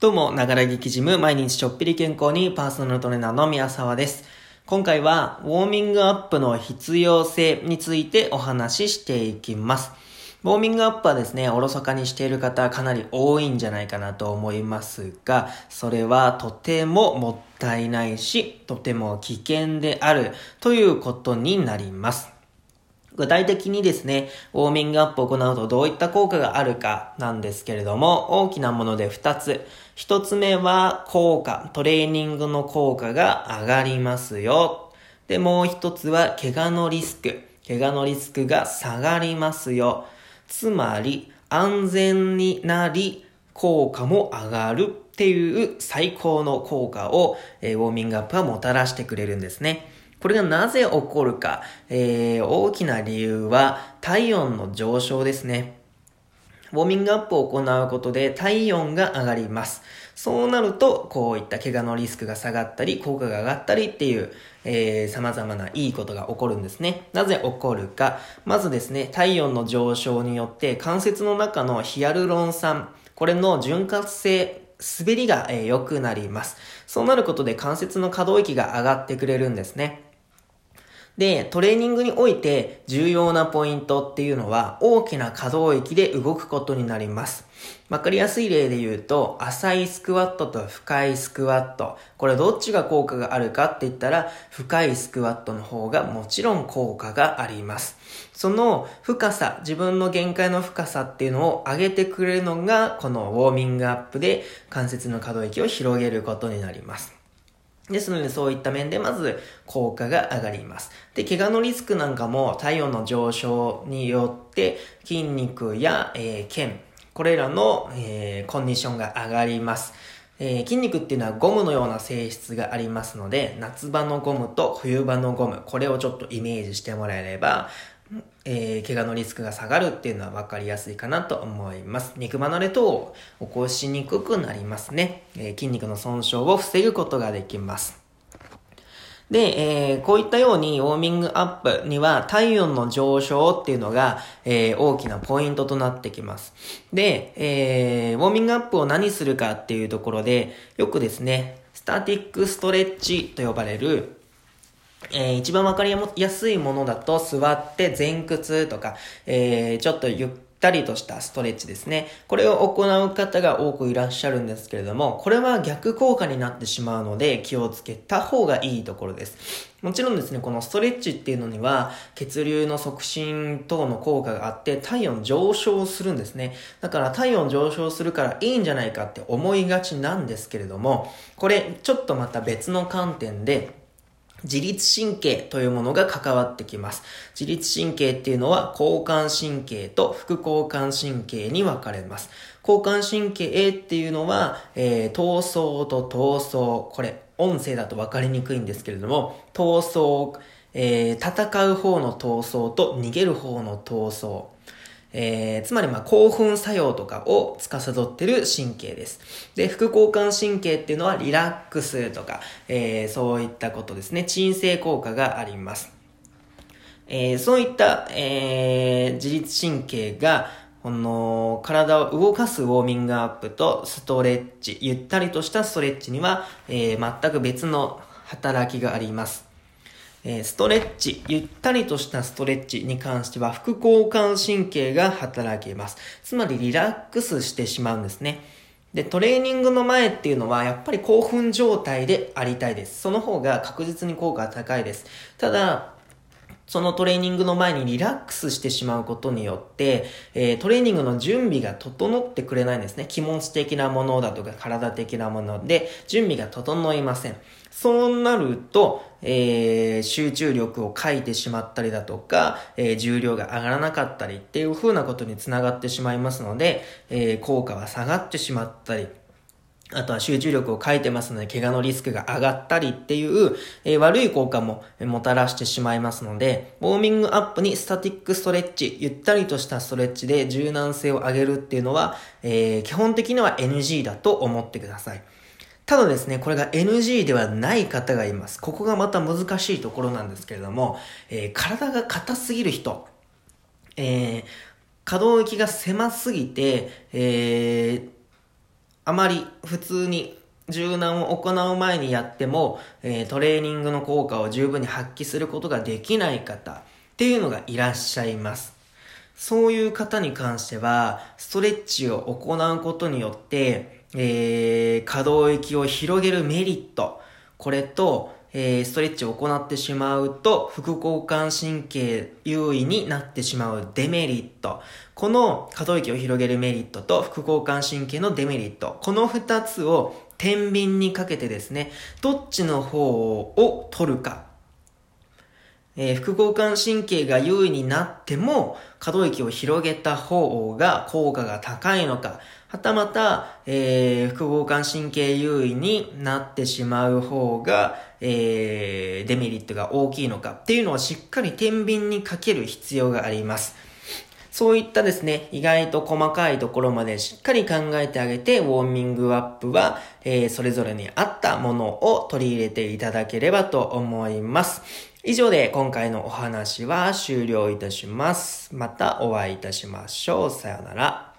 どうも、ながら劇ジム、毎日ちょっぴり健康にパーソナルトレーナーの宮沢です。今回は、ウォーミングアップの必要性についてお話ししていきます。ウォーミングアップはですね、おろそかにしている方かなり多いんじゃないかなと思いますが、それはとてももったいないし、とても危険であるということになります。具体的にですね、ウォーミングアップを行うとどういった効果があるかなんですけれども、大きなもので2つ。1つ目は効果、トレーニングの効果が上がりますよ。で、もう1つは怪我のリスク。怪我のリスクが下がりますよ。つまり、安全になり、効果も上がるっていう最高の効果を、え、ウォーミングアップはもたらしてくれるんですね。これがなぜ起こるか、えー、大きな理由は体温の上昇ですね。ウォーミングアップを行うことで体温が上がります。そうなると、こういった怪我のリスクが下がったり、効果が上がったりっていう、えー、様々ないいことが起こるんですね。なぜ起こるか。まずですね、体温の上昇によって関節の中のヒアルロン酸、これの潤滑性、滑りが良、えー、くなります。そうなることで関節の可動域が上がってくれるんですね。で、トレーニングにおいて重要なポイントっていうのは大きな可動域で動くことになります。わかりやすい例で言うと、浅いスクワットと深いスクワット。これどっちが効果があるかって言ったら、深いスクワットの方がもちろん効果があります。その深さ、自分の限界の深さっていうのを上げてくれるのが、このウォーミングアップで関節の可動域を広げることになります。ですので、そういった面でまず効果が上がります。で、怪我のリスクなんかも体温の上昇によって筋肉や、えー、腱、これらの、えー、コンディションが上がります。えー、筋肉っていうのはゴムのような性質がありますので、夏場のゴムと冬場のゴム、これをちょっとイメージしてもらえれば、えー、怪我のリスクが下がるっていうのは分かりやすいかなと思います。肉離れ等を起こしにくくなりますね。えー、筋肉の損傷を防ぐことができます。で、えー、こういったようにウォーミングアップには体温の上昇っていうのが、えー、大きなポイントとなってきます。で、えー、ウォーミングアップを何するかっていうところで、よくですね、スタティックストレッチと呼ばれる、えー、一番わかりやすいものだと座って前屈とか、えー、ちょっとゆったりとしたストレッチですね。これを行う方が多くいらっしゃるんですけれども、これは逆効果になってしまうので気をつけた方がいいところです。もちろんですね、このストレッチっていうのには血流の促進等の効果があって体温上昇するんですね。だから体温上昇するからいいんじゃないかって思いがちなんですけれども、これちょっとまた別の観点で自律神経というものが関わってきます。自律神経っていうのは交感神経と副交感神経に分かれます。交感神経っていうのは、えー、闘争と闘争。これ、音声だと分かりにくいんですけれども、闘争、えー、戦う方の闘争と逃げる方の闘争。えー、つまりまあ興奮作用とかを司ってる神経です。で、副交感神経っていうのはリラックスとか、えー、そういったことですね。鎮静効果があります。えー、そういった、えー、自律神経が、この、体を動かすウォーミングアップとストレッチ、ゆったりとしたストレッチには、えー、全く別の働きがあります。えストレッチ、ゆったりとしたストレッチに関しては副交感神経が働きます。つまりリラックスしてしまうんですね。で、トレーニングの前っていうのはやっぱり興奮状態でありたいです。その方が確実に効果が高いです。ただ、そのトレーニングの前にリラックスしてしまうことによって、えー、トレーニングの準備が整ってくれないんですね。気持ち的なものだとか体的なもので、準備が整いません。そうなると、えー、集中力を欠いてしまったりだとか、えー、重量が上がらなかったりっていう風なことにつながってしまいますので、え、効果は下がってしまったり、あとは集中力を欠いてますので、怪我のリスクが上がったりっていう、えー、悪い効果ももたらしてしまいますので、ウォーミングアップにスタティックストレッチ、ゆったりとしたストレッチで柔軟性を上げるっていうのは、えー、基本的には NG だと思ってください。ただですね、これが NG ではない方がいます。ここがまた難しいところなんですけれども、えー、体が硬すぎる人、えー、可動域が狭すぎて、えー、あまり普通に柔軟を行う前にやっても、えー、トレーニングの効果を十分に発揮することができない方っていうのがいらっしゃいます。そういう方に関しては、ストレッチを行うことによって、えー、可動域を広げるメリット、これと、えー、ストレッチを行ってしまうと、副交感神経優位になってしまうデメリット。この可動域を広げるメリットと副交感神経のデメリット。この二つを天秤にかけてですね、どっちの方を取るか。えー、副交感神経が優位になっても、可動域を広げた方が効果が高いのか。はたまた、えー、副交感神経優位になってしまう方が、えー、デメリットが大きいのかっていうのをしっかり天秤にかける必要があります。そういったですね、意外と細かいところまでしっかり考えてあげて、ウォーミングアップは、えー、それぞれに合ったものを取り入れていただければと思います。以上で今回のお話は終了いたします。またお会いいたしましょう。さよなら。